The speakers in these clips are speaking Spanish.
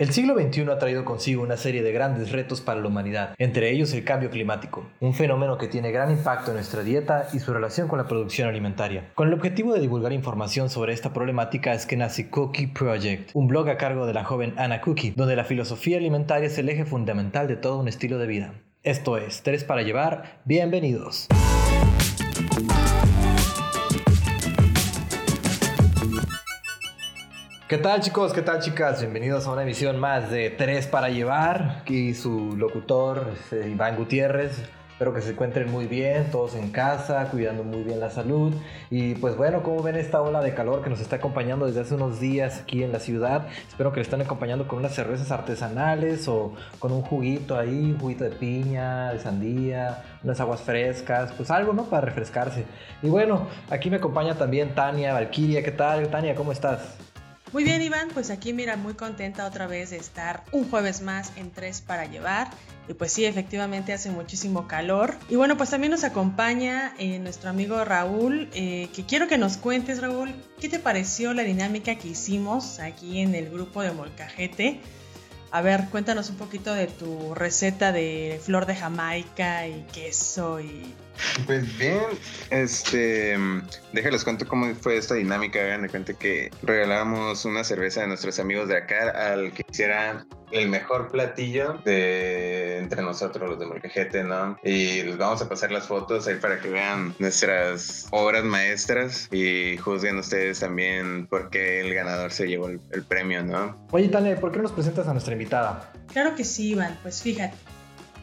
El siglo XXI ha traído consigo una serie de grandes retos para la humanidad, entre ellos el cambio climático, un fenómeno que tiene gran impacto en nuestra dieta y su relación con la producción alimentaria. Con el objetivo de divulgar información sobre esta problemática es que nace Cookie Project, un blog a cargo de la joven Anna Cookie, donde la filosofía alimentaria es el eje fundamental de todo un estilo de vida. Esto es Tres para Llevar, bienvenidos. ¿Qué tal chicos? ¿Qué tal chicas? Bienvenidos a una emisión más de Tres para Llevar. Aquí su locutor, este, Iván Gutiérrez. Espero que se encuentren muy bien, todos en casa, cuidando muy bien la salud. Y pues bueno, como ven esta ola de calor que nos está acompañando desde hace unos días aquí en la ciudad, espero que le estén acompañando con unas cervezas artesanales o con un juguito ahí, un juguito de piña, de sandía, unas aguas frescas, pues algo, ¿no? Para refrescarse. Y bueno, aquí me acompaña también Tania Valquiria. ¿Qué tal, Tania? ¿Cómo estás? Muy bien, Iván, pues aquí mira, muy contenta otra vez de estar un jueves más en Tres para Llevar. Y pues sí, efectivamente hace muchísimo calor. Y bueno, pues también nos acompaña eh, nuestro amigo Raúl, eh, que quiero que nos cuentes, Raúl, ¿qué te pareció la dinámica que hicimos aquí en el grupo de Molcajete? A ver, cuéntanos un poquito de tu receta de flor de Jamaica y queso y pues bien, este, déjales cuento cómo fue esta dinámica. Hagan de cuenta que regalamos una cerveza de nuestros amigos de acá al que hiciera el mejor platillo de entre nosotros, los de Molcajete, ¿no? Y les vamos a pasar las fotos ahí para que vean nuestras obras maestras y juzguen ustedes también por qué el ganador se llevó el, el premio, ¿no? Oye, Tane, ¿por qué no nos presentas a nuestra invitada? Claro que sí, Iván. Pues fíjate,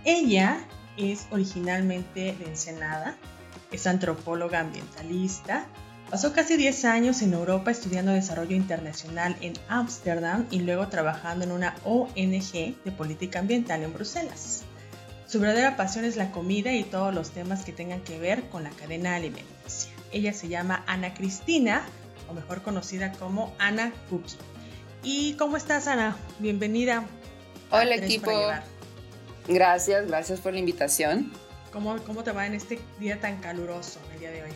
ella es originalmente de Ensenada, es antropóloga ambientalista, pasó casi 10 años en Europa estudiando desarrollo internacional en Ámsterdam y luego trabajando en una ONG de política ambiental en Bruselas. Su verdadera pasión es la comida y todos los temas que tengan que ver con la cadena alimenticia. Ella se llama Ana Cristina, o mejor conocida como Ana Cookie. ¿Y cómo estás, Ana? Bienvenida. Hola, equipo. Gracias, gracias por la invitación. ¿Cómo, ¿Cómo te va en este día tan caluroso, el día de hoy?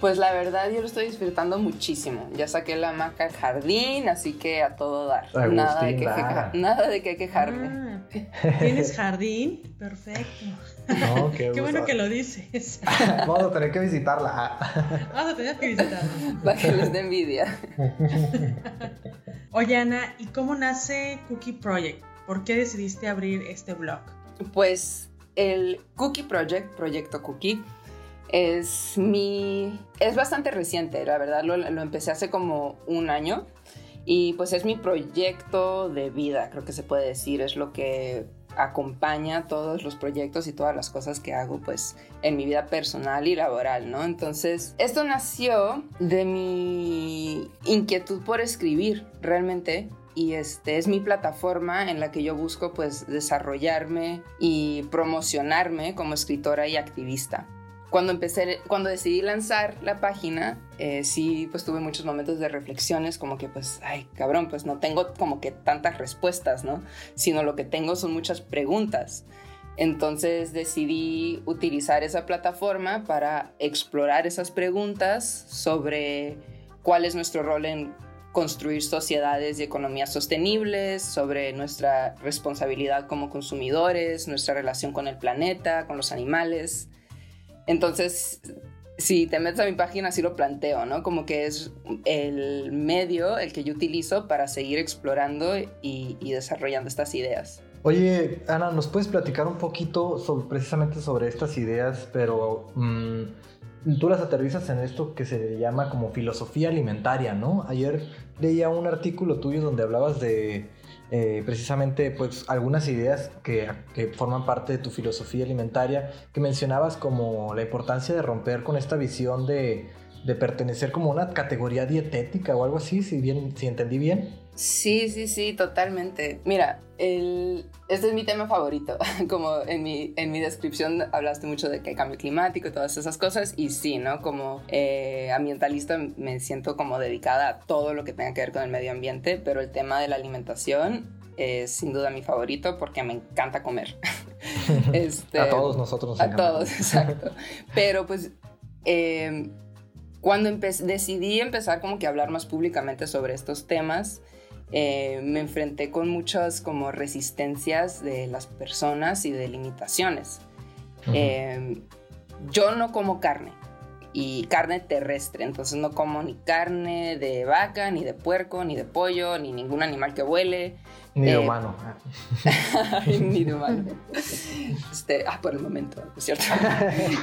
Pues la verdad yo lo estoy disfrutando muchísimo. Ya saqué la hamaca al jardín, así que a todo dar. nada, de que nada de que quejarme. Ah, ¿Tienes jardín? Perfecto. No, qué, qué bueno que lo dices. Vamos a tener que visitarla. Vamos a tener que visitarla. Para que les dé envidia. Oye Ana, ¿y cómo nace Cookie Project? ¿Por qué decidiste abrir este blog? Pues el Cookie Project, Proyecto Cookie, es mi... es bastante reciente, la verdad lo, lo, empecé hace como un año y pues es mi proyecto de vida, creo que se puede decir, es lo que acompaña todos los proyectos y todas las cosas que hago pues en mi vida personal y laboral, ¿no? Entonces, esto nació de mi inquietud por escribir, realmente y este es mi plataforma en la que yo busco pues desarrollarme y promocionarme como escritora y activista. Cuando empecé, cuando decidí lanzar la página, eh, sí, pues tuve muchos momentos de reflexiones, como que pues, ay, cabrón, pues no tengo como que tantas respuestas, ¿no? Sino lo que tengo son muchas preguntas. Entonces decidí utilizar esa plataforma para explorar esas preguntas sobre cuál es nuestro rol en construir sociedades y economías sostenibles, sobre nuestra responsabilidad como consumidores, nuestra relación con el planeta, con los animales. Entonces, si te metes a mi página, así lo planteo, ¿no? Como que es el medio el que yo utilizo para seguir explorando y, desarrollando estas ideas. Oye, Ana, ¿nos puedes platicar un poquito precisamente sobre estas ideas, pero... Mm, tú las aterrizas en esto que se llama como filosofía alimentaria, ¿no? Ayer leía un artículo tuyo donde hablabas de eh, precisamente pues algunas ideas que, que, forman parte de tu filosofía alimentaria, que mencionabas como la importancia de romper con esta visión de, de pertenecer como a una categoría dietética o algo así, si bien, si entendí bien. Sí, sí, sí, totalmente. Mira, el, este es mi tema favorito. Como en mi, en mi descripción hablaste mucho de que hay cambio climático y todas esas cosas. Y sí, ¿no? Como eh, ambientalista me siento como dedicada a todo lo que tenga que ver con el medio ambiente, pero el tema de la alimentación es sin duda mi favorito porque me encanta comer. este, a todos nosotros. a todos, exacto. Pero pues... Eh, cuando decidí empezar como que a hablar más públicamente sobre estos temas, eh, me enfrenté con muchas como resistencias de las personas y de limitaciones. Eh, yo no como carne y carne terrestre, entonces no como ni carne de vaca, ni de puerco, ni de pollo, ni ningún animal que vuele. Ni de eh, humano. ni de humano. Este, ah, por el momento, es cierto.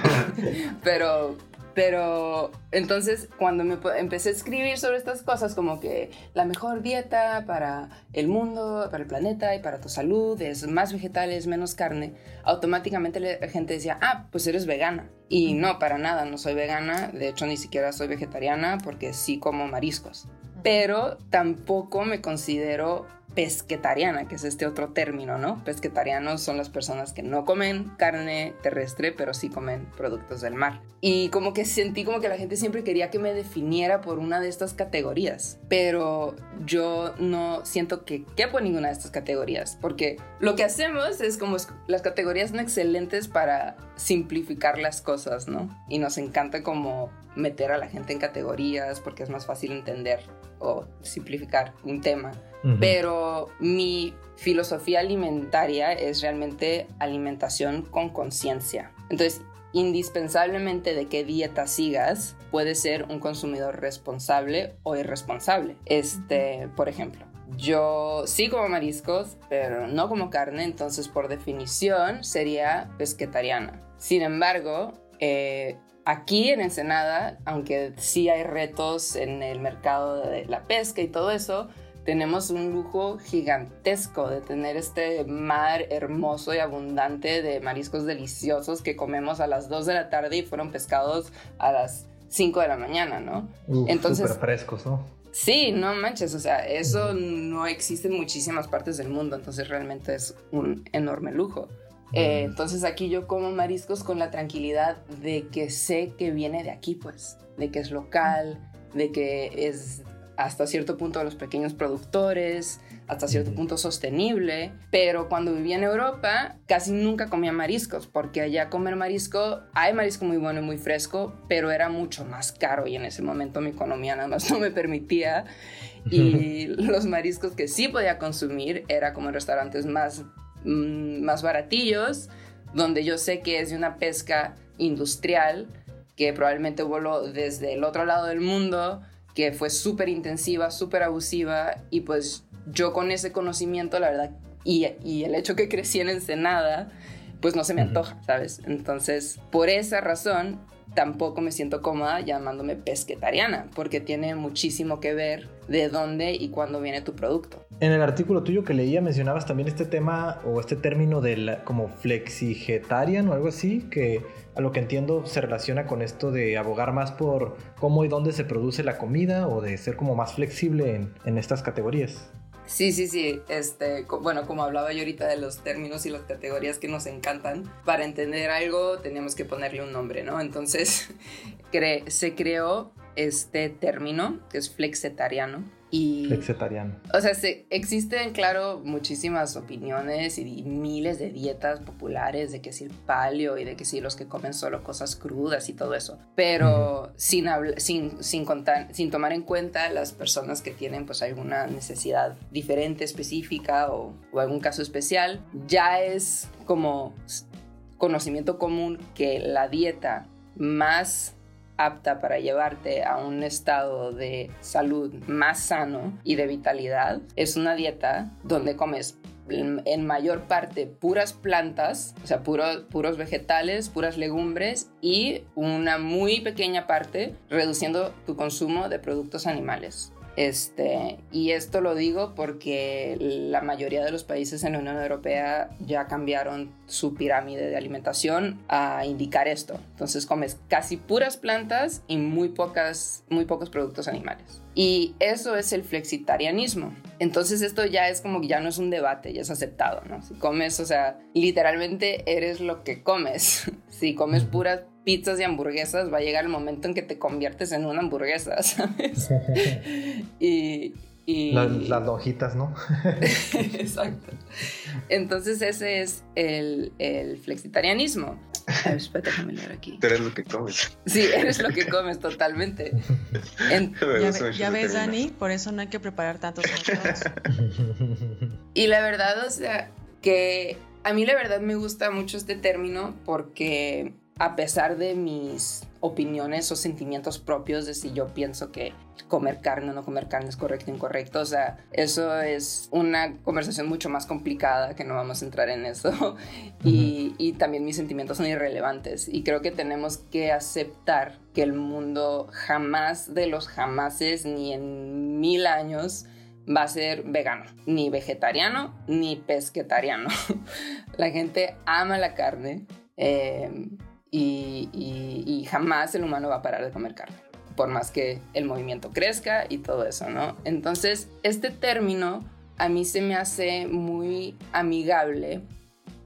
Pero pero entonces cuando me empecé a escribir sobre estas cosas, como que la mejor dieta para el mundo, para el planeta y para tu salud es más vegetales, menos carne, automáticamente la gente decía, ah, pues eres vegana. Y no, para nada, no soy vegana, de hecho ni siquiera soy vegetariana porque sí como mariscos. Pero tampoco me considero pesquetariana, que es este otro término, ¿no? Pesquetarianos son las personas que no comen carne terrestre, pero sí comen productos del mar. Y como que sentí como que la gente siempre quería que me definiera por una de estas categorías, pero yo no siento que quepo en ninguna de estas categorías, porque lo que hacemos es como las categorías son excelentes para simplificar las cosas, ¿no? Y nos encanta como meter a la gente en categorías porque es más fácil entender o simplificar un tema pero mi filosofía alimentaria es realmente alimentación con conciencia. Entonces, indispensablemente de qué dieta sigas, puede ser un consumidor responsable o irresponsable. Este, por ejemplo, yo sí como mariscos, pero no como carne, entonces por definición sería pesquetariana. Sin embargo, eh, aquí en Ensenada, aunque sí hay retos en el mercado de la pesca y todo eso, tenemos un lujo gigantesco de tener este mar hermoso y abundante de mariscos deliciosos que comemos a las 2 de la tarde y fueron pescados a las 5 de la mañana, ¿no? Entonces, frescos, ¿no? Sí, no manches, o sea, eso no existe en muchísimas partes del mundo, entonces realmente es un enorme lujo. Eh, entonces aquí yo como mariscos con la tranquilidad de que sé que viene de aquí, pues, de que es local, de que es hasta cierto punto de los pequeños productores, hasta cierto punto sostenible, pero cuando vivía en Europa casi nunca comía mariscos, porque allá comer marisco, hay marisco muy bueno y muy fresco, pero era mucho más caro y en ese momento mi economía nada más no me permitía. Y los mariscos que sí podía consumir era como en restaurantes más, mm, más baratillos, donde yo sé que es de una pesca industrial que probablemente voló desde el otro lado del mundo que fue súper intensiva, súper abusiva y pues yo con ese conocimiento, la verdad, y, y, el hecho que crecí en Ensenada, pues no se me antoja, ¿sabes? Entonces, por esa razón, tampoco me siento cómoda llamándome pesquetariana, porque tiene muchísimo que ver de dónde y cuándo viene tu producto. En el artículo tuyo que leía mencionabas también este tema o este término de como flexigetarian o algo así, que a lo que entiendo se relaciona con esto de abogar más por cómo y dónde se produce la comida o de ser como más flexible en, en estas categorías. Sí, sí, sí. Este, bueno, como hablaba yo ahorita de los términos y las categorías que nos encantan, para entender algo teníamos que ponerle un nombre, ¿no? Entonces, se creó este término que es flexetariano y, Flexitariano. O sea, existen, claro, muchísimas opiniones y miles de dietas populares de que si el paleo y de que si los que comen solo cosas crudas y todo eso. Pero sin, sin, sin, contar, sin tomar en cuenta las personas que tienen pues alguna necesidad diferente, específica o, o algún caso especial, ya es como conocimiento común que la dieta más apta para llevarte a un estado de salud más sano y de vitalidad es una dieta donde comes en mayor parte puras plantas, o sea, puros vegetales, puras legumbres y una muy pequeña parte reduciendo tu consumo de productos animales. Este, y esto lo digo porque la mayoría de los países en la Unión Europea ya cambiaron su pirámide de alimentación a indicar esto. Entonces comes casi puras plantas y muy, pocas, muy pocos productos animales. Y eso es el flexitarianismo. Entonces esto ya es como que ya no es un debate, ya es aceptado, ¿no? Si comes, o sea, literalmente eres lo que comes. si comes puras pizzas y hamburguesas, va a llegar el momento en que te conviertes en una hamburguesa, ¿sabes? y, Las, lonjitas, ¿no? Exacto. Entonces ese es el, el, flexitarianismo. A ver, espérate, déjame leer aquí. Tú eres lo que comes. Sí, eres lo que comes totalmente. En- Me Ya, ve- ya ves. Dani, por eso no hay que preparar tantos. Y la verdad, o sea, que a mí la verdad me gusta mucho este término porque a pesar de mis opiniones o sentimientos propios de si yo pienso que comer carne o no comer carne es correcto o incorrecto, o sea, eso es una conversación mucho más complicada que no vamos a entrar en eso. y, y también mis sentimientos son irrelevantes y creo que tenemos que aceptar que el mundo jamás de los jamases ni en mil años va a ser vegano, ni vegetariano, ni pesquetariano. la gente ama la carne eh, y, jamás el humano va a parar de comer carne, por más que el movimiento crezca y todo eso, ¿no? Entonces, este término a mí se me hace muy amigable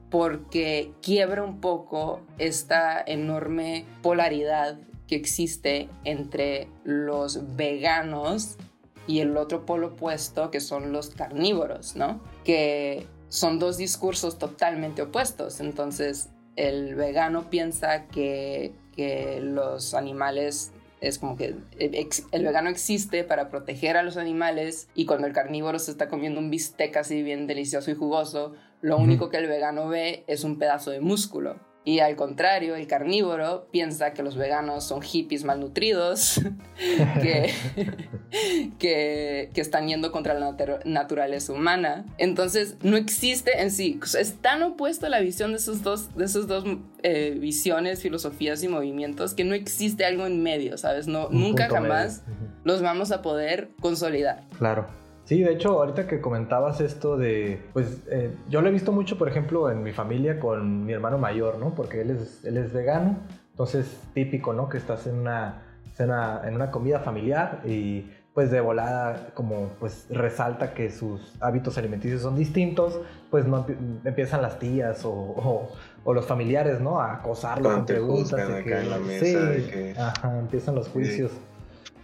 porque quiebra un poco esta enorme polaridad que existe entre los veganos y el otro polo opuesto que son los carnívoros, ¿no? Que son dos discursos totalmente opuestos. Entonces, el vegano piensa que, que los animales es como que el vegano existe para proteger a los animales y cuando el carnívoro se está comiendo un bistec así bien delicioso y jugoso, lo único que el vegano ve es un pedazo de músculo. Y al contrario, el carnívoro piensa que los veganos son hippies malnutridos, que, que, que están yendo contra la natu- naturaleza humana. Entonces, no existe en sí. Es tan opuesto la visión de esos dos, de esos dos eh, visiones, filosofías y movimientos que no existe algo en medio, ¿sabes? No, Un nunca jamás medio. Los vamos a poder consolidar. Claro. Sí, de hecho, ahorita que comentabas esto de, pues, eh, yo lo he visto mucho, por ejemplo, en mi familia con mi hermano mayor, ¿no? Porque él es, él es vegano, entonces típico, ¿no? Que estás en una, cena- en una comida familiar y pues de volada como pues resalta que sus hábitos alimenticios son distintos, pues no empie- empiezan las tías o, o- o los familiares, ¿no? A acosarlo con preguntas. juzgan de acá que- en la mesa, sí, de que- ajá, empiezan los juicios.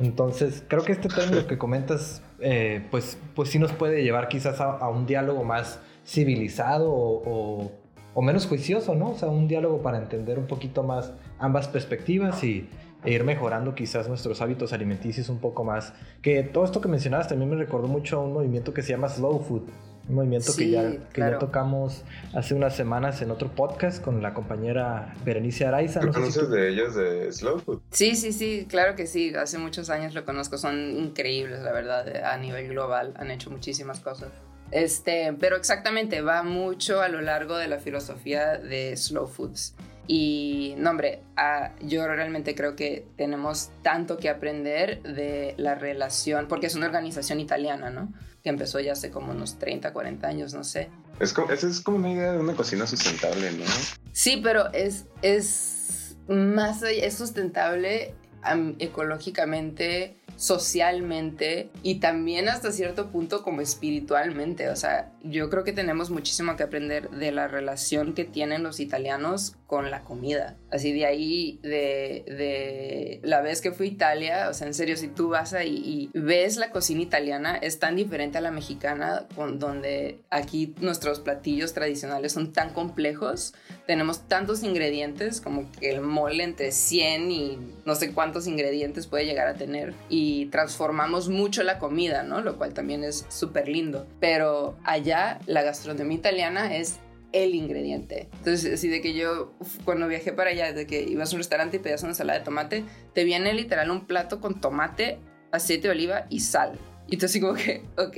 Entonces, creo que este término que comentas, eh, pues, pues sí nos puede llevar quizás a, un diálogo más civilizado o menos juicioso, ¿no? O sea, un diálogo para entender un poquito más ambas perspectivas y e ir mejorando quizás nuestros hábitos alimenticios un poco más. Que todo esto que mencionabas también me recordó mucho a un movimiento que se llama Slow Food. Un movimiento que, Sí, ya, que ya claro. tocamos hace unas semanas en otro podcast con la compañera Berenice Araiza. ¿Tú No si conoces tú- de ellos de Slow Food? Sí, sí, sí, claro que sí. Hace muchos años lo conozco. Son increíbles, la verdad, a nivel global. Han hecho muchísimas cosas. Este, pero exactamente, va mucho a lo largo de la filosofía de Slow Foods. Y, no, hombre, ah, yo realmente creo que tenemos tanto que aprender de la relación, porque es una organización italiana, ¿no? Que empezó ya hace como unos 30, 40 años, no sé. Es como, esa es como una idea de una cocina sustentable, ¿no? Sí, pero es, es más allá- es sustentable am, ecológicamente, socialmente y también hasta cierto punto como espiritualmente. O sea, yo creo que tenemos muchísimo que aprender de la relación que tienen los italianos con la comida. Así de ahí, de, de la vez que fui a Italia, o sea, en serio, si tú vas ahí y ves la cocina italiana, es tan diferente a la mexicana, con, donde aquí nuestros platillos tradicionales son tan complejos tenemos tantos ingredientes como que el mole entre 100 y no sé cuántos ingredientes puede llegar a tener y transformamos mucho la comida, ¿no? Lo cual también es súper lindo. Pero allá la gastronomía italiana es el ingrediente. Entonces, así de que yo uf, cuando viajé para allá, de que ibas a un restaurante y pedías una ensalada de tomate, te viene literal un plato con tomate, aceite de oliva y sal. Y tú así como que, ok,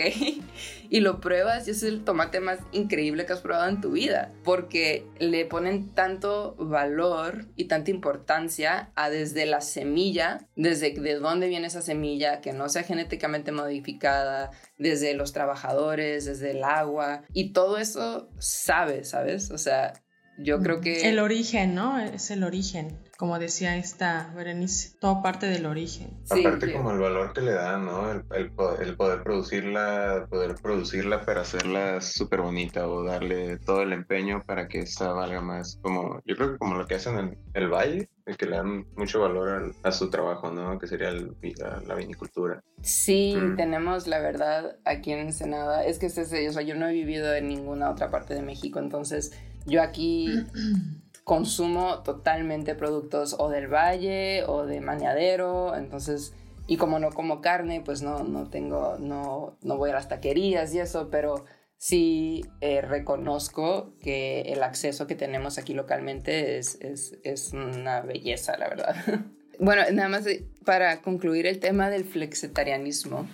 y lo pruebas y es el tomate más increíble que has probado en tu vida, porque le ponen tanto valor y tanta importancia a desde la semilla, desde de dónde viene esa semilla, que no sea genéticamente modificada, desde los trabajadores, desde el agua, y todo eso sabe, ¿sabes? O sea, yo creo que... El origen, ¿no? Es el origen. Como decía esta Berenice, todo parte del origen. Sí, Aparte como el valor que le dan, ¿no? El, el po- el poder producirla, poder producirla para hacerla súper bonita o darle todo el empeño para que esta valga más. Como, yo creo que como lo que hacen en el valle, el que le dan mucho valor al- a su trabajo, ¿no? Que sería el- la, la vinicultura. Sí, Mm. tenemos la verdad aquí en Ensenada. Es que este, es- o sea, yo no he vivido en ninguna otra parte de México, entonces yo aquí consumo totalmente productos o del valle o de mañadero, entonces y como no como carne, pues no, no tengo, no, no voy a las taquerías y eso, pero sí eh, reconozco que el acceso que tenemos aquí localmente es, es, es una belleza, la verdad. bueno, nada más para concluir el tema del flexitarianismo.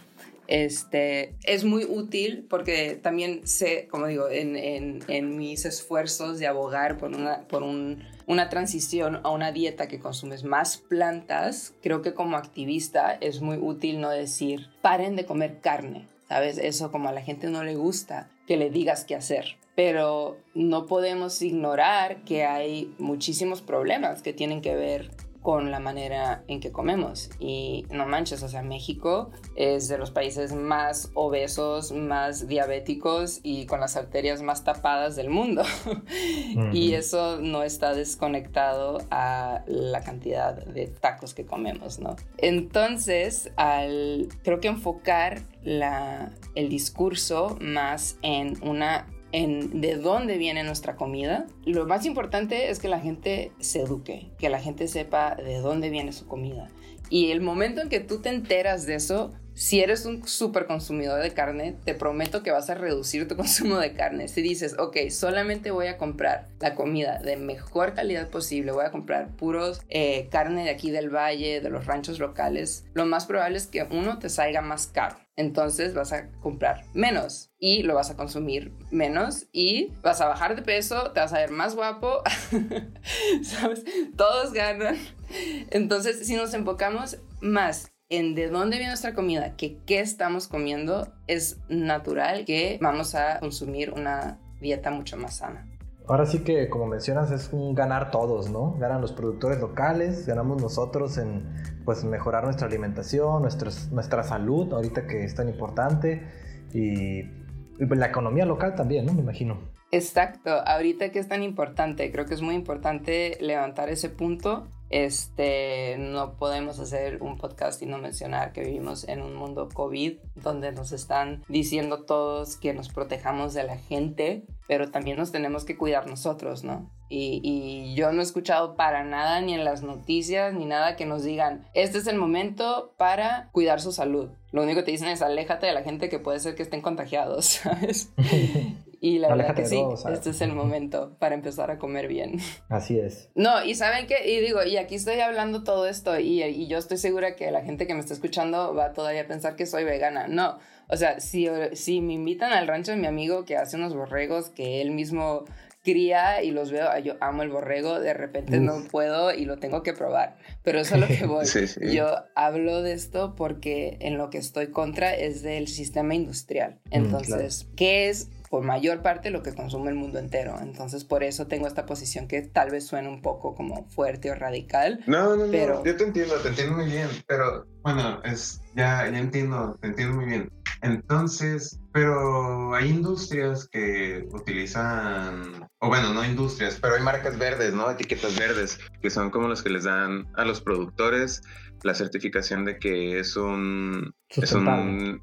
Este, es muy útil porque también sé, como digo, en, mis esfuerzos de abogar por, una, una transición a una dieta que consumes más plantas, creo que como activista es muy útil no decir, paren de comer carne, ¿sabes? Eso como a la gente no le gusta que le digas qué hacer. Pero no podemos ignorar que hay muchísimos problemas que tienen que ver con la manera en que comemos. Y no manches, o sea, México es de los países más obesos, más diabéticos y con las arterias más tapadas del mundo. y eso no está desconectado a la cantidad de tacos que comemos, ¿no? Entonces, al, creo que enfocar la, el discurso más en una en de dónde viene nuestra comida. Lo más importante es que la gente se eduque, que la gente sepa de dónde viene su comida. Y el momento en que tú te enteras de eso, si eres un súper consumidor de carne, te prometo que vas a reducir tu consumo de carne. Si dices, ok, solamente voy a comprar la comida de mejor calidad posible, voy a comprar puros eh, carne de aquí del valle, de los ranchos locales, lo más probable es que uno te salga más caro. Entonces vas a comprar menos y lo vas a consumir menos y vas a bajar de peso, te vas a ver más guapo, ¿sabes? Todos ganan. Entonces, si nos enfocamos más en de dónde viene nuestra comida, que qué estamos comiendo, es natural que vamos a consumir una dieta mucho más sana. Ahora sí que, como mencionas, es un ganar todos, ¿no? Ganan los productores locales, ganamos nosotros en pues mejorar nuestra alimentación, nuestra salud, ahorita que es tan importante, y, pues, la economía local también, ¿no? Me imagino. Exacto, ahorita que es tan importante, creo que es muy importante levantar ese punto este, no podemos hacer un podcast y no mencionar que vivimos en un mundo COVID donde nos están diciendo todos que nos protejamos de la gente, pero también nos tenemos que cuidar nosotros, ¿no? Y, yo no he escuchado para nada ni en las noticias ni nada que nos digan, este es el momento para cuidar su salud. Lo único que te dicen es aléjate de la gente que puede ser que estén contagiados, ¿sabes? Y la verdad que sí, este es el momento para empezar a comer bien. Así es. No, y saben qué, y digo, y aquí estoy hablando todo esto y, y yo estoy segura que la gente que me está escuchando va todavía a pensar que soy vegana. No, o sea, si, si me invitan al rancho de mi amigo que hace unos borregos que él mismo cría y los veo, yo amo el borrego, de repente no puedo y lo tengo que probar, pero eso es lo que voy. Yo hablo de esto porque en lo que estoy contra es del sistema industrial. Mm, Entonces, ¿qué es por mayor parte lo que consume el mundo entero. Entonces, por eso tengo esta posición que tal vez suene un poco como fuerte o radical. No, no, pero... no, yo te entiendo, te entiendo muy bien, pero bueno, es, ya, ya entiendo, te entiendo muy bien. Entonces, pero hay industrias que utilizan, o bueno, no industrias, pero hay marcas verdes, ¿no? Etiquetas verdes, que son como los que les dan a los productores la certificación de que es un, es un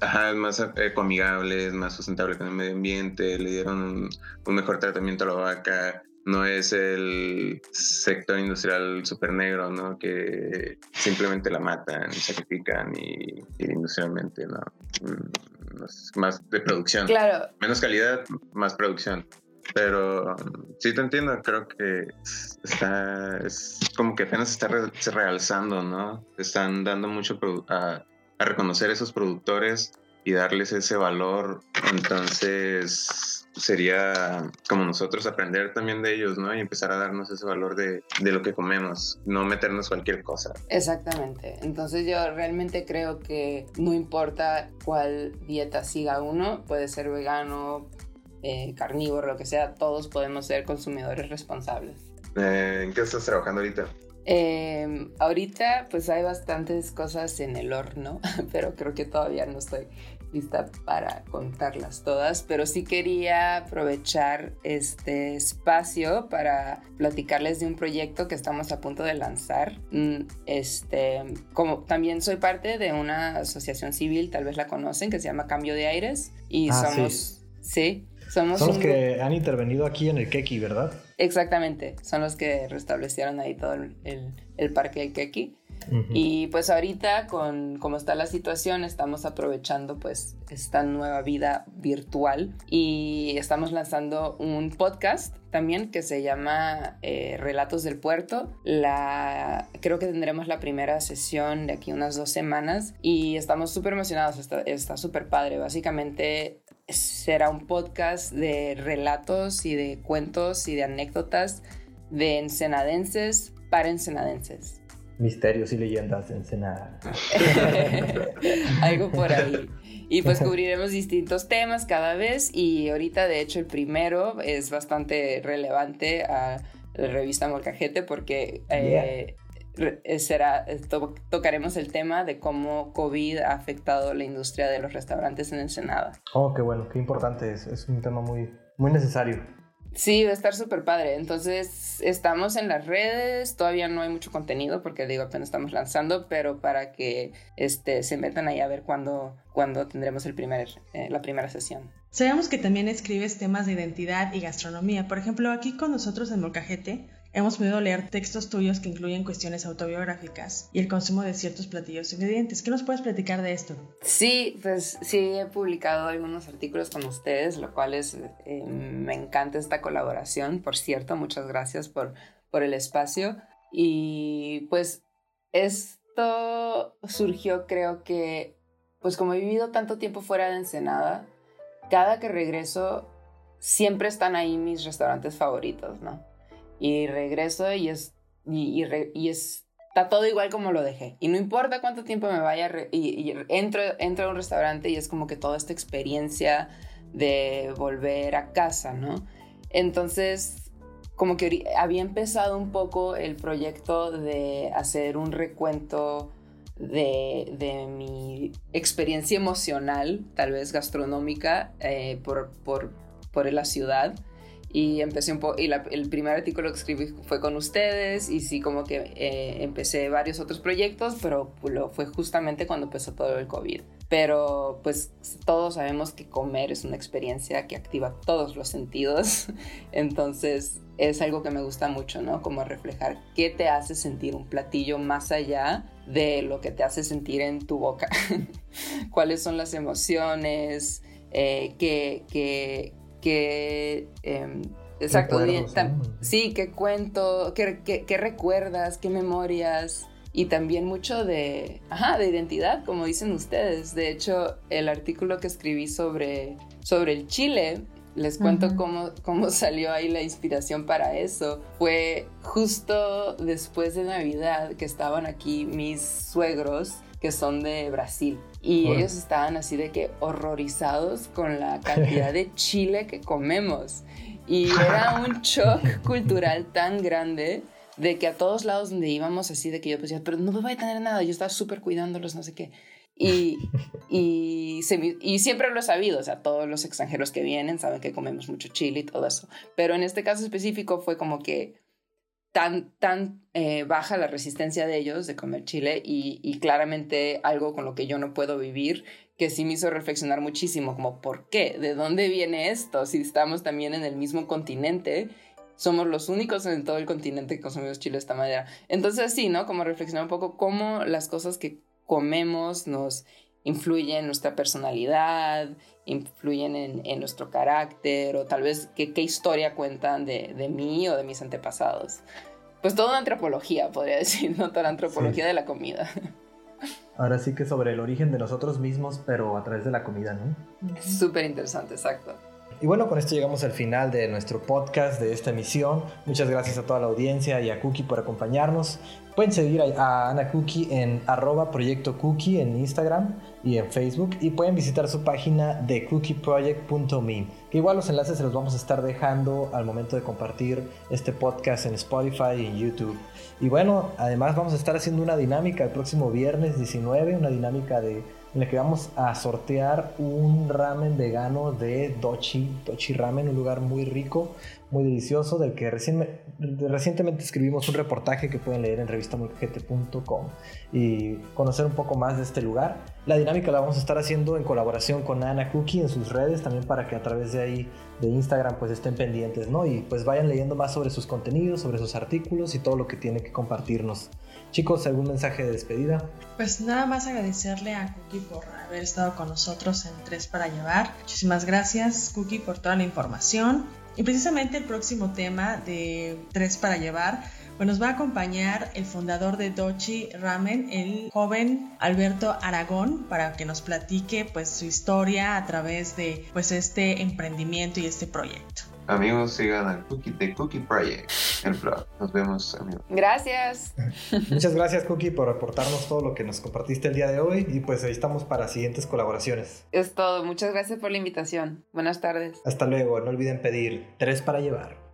Ajá, es más ecoamigable, es más sustentable con el medio ambiente, le dieron un, mejor tratamiento a la vaca, no es el sector industrial súper negro, ¿no? Que simplemente la matan, sacrifican y, industrialmente, ¿no? Mm, más de producción. Claro. Menos calidad, más producción. Pero sí te entiendo, creo que está, es como que apenas está realzando, ¿no? Están dando mucho a a reconocer esos productores y darles ese valor. Entonces sería como nosotros aprender también de ellos, ¿no? Y empezar a darnos ese valor de, de, lo que comemos, no meternos cualquier cosa. Exactamente. Entonces yo realmente creo que no importa cuál dieta siga uno, puede ser vegano, eh, carnívoro, lo que sea, todos podemos ser consumidores responsables. Eh, ¿En qué estás trabajando ahorita? Em, ahorita pues hay bastantes cosas en el horno, pero creo que todavía no estoy lista para contarlas todas, pero sí quería aprovechar este espacio para platicarles de un proyecto que estamos a punto de lanzar. Mm, este, como también soy parte de una asociación civil, tal vez la conocen, que se llama Cambio de Aires y ah, somos, sí Somos son los que han intervenido aquí en el Keki, ¿verdad? Exactamente, son los que restablecieron ahí todo el, el parque del Keki. Y pues ahorita con cómo está la situación estamos aprovechando pues esta nueva vida virtual y estamos lanzando un podcast también que se llama eh, Relatos del Puerto. La, creo que tendremos la primera sesión de aquí unas dos semanas y estamos súper emocionados, está súper padre. Básicamente será un podcast de relatos y de cuentos y de anécdotas de ensenadenses para ensenadenses. Misterios y leyendas de Ensenada. Algo por ahí. Y pues cubriremos distintos temas cada vez y ahorita de hecho el primero es bastante relevante a la revista Molcajete porque eh, será, tocaremos el tema de cómo COVID ha afectado la industria de los restaurantes en Ensenada. Oh, qué bueno, qué importante es, es un tema muy, muy necesario. Sí, va a estar súper padre. Entonces, estamos en las redes, todavía no hay mucho contenido porque digo, apenas estamos lanzando, pero para que este, se metan ahí a ver cuándo, cuándo tendremos el primer, eh, la primera sesión. Sabemos que también escribes temas de identidad y gastronomía. Por ejemplo, aquí con nosotros en Molcajete hemos podido leer textos tuyos que incluyen cuestiones autobiográficas y el consumo de ciertos platillos ingredientes. ¿Qué nos puedes platicar de esto? Sí, pues sí, he publicado algunos artículos con ustedes, lo cual es, eh, me encanta esta colaboración. Por cierto, muchas gracias por, por el espacio. Y pues esto surgió creo que, pues como he vivido tanto tiempo fuera de Ensenada, cada que regreso siempre están ahí mis restaurantes favoritos, ¿no? Y regreso y es, y, y, está todo igual como lo dejé. Y no importa cuánto tiempo me vaya, y, entro, entro a un restaurante y es como que toda esta experiencia de volver a casa, ¿no? Entonces, como que había empezado un poco el proyecto de hacer un recuento de, de mi experiencia emocional, tal vez gastronómica, eh, por, por, por la ciudad y empecé un poco, y el primer artículo que escribí fue con ustedes y sí como que eh, empecé varios otros proyectos, pero lo fue justamente cuando empezó todo el COVID. Pero pues todos sabemos que comer es una experiencia que activa todos los sentidos, entonces es algo que me gusta mucho, ¿no? Como reflejar qué te hace sentir un platillo más allá de lo que te hace sentir en tu boca. ¿Cuáles son las emociones? Eh, que, que, que... Em, exacto, sí, qué cuento, qué, recuerdas, qué memorias y también mucho de, ajá, de identidad, como dicen ustedes. De hecho, el artículo que escribí sobre, sobre el Chile, les cuento cómo, cómo salió ahí la inspiración para eso. Fue justo después de Navidad que estaban aquí mis suegros que son de Brasil. Y ellos estaban así de que horrorizados con la cantidad de chile que comemos. Y era un shock cultural tan grande de que a todos lados donde íbamos así de que yo decía, pero no me voy a tener nada, yo estaba súper cuidándolos, no sé qué. Y, y, y, siempre lo he sabido, o sea, todos los extranjeros que vienen saben que comemos mucho chile y todo eso. Pero en este caso específico fue como que tan, tan eh, baja la resistencia de ellos de comer chile y, claramente algo con lo que yo no puedo vivir, que sí me hizo reflexionar muchísimo, como ¿por qué? ¿De dónde viene esto? Si estamos también en el mismo continente, somos los únicos en todo el continente que consumimos chile de esta manera. Entonces sí, ¿no? Como reflexionar un poco cómo las cosas que comemos nos influyen en nuestra personalidad, influyen en, nuestro carácter o tal vez qué, historia cuentan de, de, mí o de mis antepasados. Pues toda una antropología, podría decir, ¿no? Toda la antropología de la comida. Ahora sí que sobre el origen de nosotros mismos, pero a través de la comida, ¿no? Súper interesante, exacto. Y bueno, con esto llegamos al final de nuestro podcast, de esta emisión. Muchas gracias a toda la audiencia y a Cookie por acompañarnos. Pueden seguir a Ana Cookie en arroba proyecto cookie en Instagram y en Facebook y pueden visitar su página de cookieproject.me que igual los enlaces se los vamos a estar dejando al momento de compartir este podcast en Spotify y en YouTube. Y bueno, además vamos a estar haciendo una dinámica el próximo viernes 19, una dinámica de en el que vamos a sortear un ramen vegano de Dochi, Dochi Ramen, un lugar muy rico, muy delicioso, del que recién, recientemente escribimos un reportaje que pueden leer en revistamultigente.com y conocer un poco más de este lugar. La dinámica la vamos a estar haciendo en colaboración con Ana Cookie en sus redes, también para que a través de ahí de Instagram pues estén pendientes, ¿no? Y pues vayan leyendo más sobre sus contenidos, sobre sus artículos y todo lo que tiene que compartirnos. Chicos, ¿algún mensaje de despedida? Pues nada más agradecerle a Cookie por haber estado con nosotros en Tres para Llevar. Muchísimas gracias, Cookie, por toda la información. Y precisamente el próximo tema de Tres para Llevar pues nos va a acompañar el fundador de Dochi Ramen, el joven Alberto Aragón, para que nos platique pues su historia a través de pues este emprendimiento y este proyecto. Amigos, sigan al Cookie de Cookie Project, el blog. Nos vemos, amigos. Gracias. Muchas gracias, Cookie, por aportarnos todo lo que nos compartiste el día de hoy. Y pues ahí estamos para siguientes colaboraciones. Es todo. Muchas gracias por la invitación. Buenas tardes. Hasta luego. No olviden pedir tres para llevar.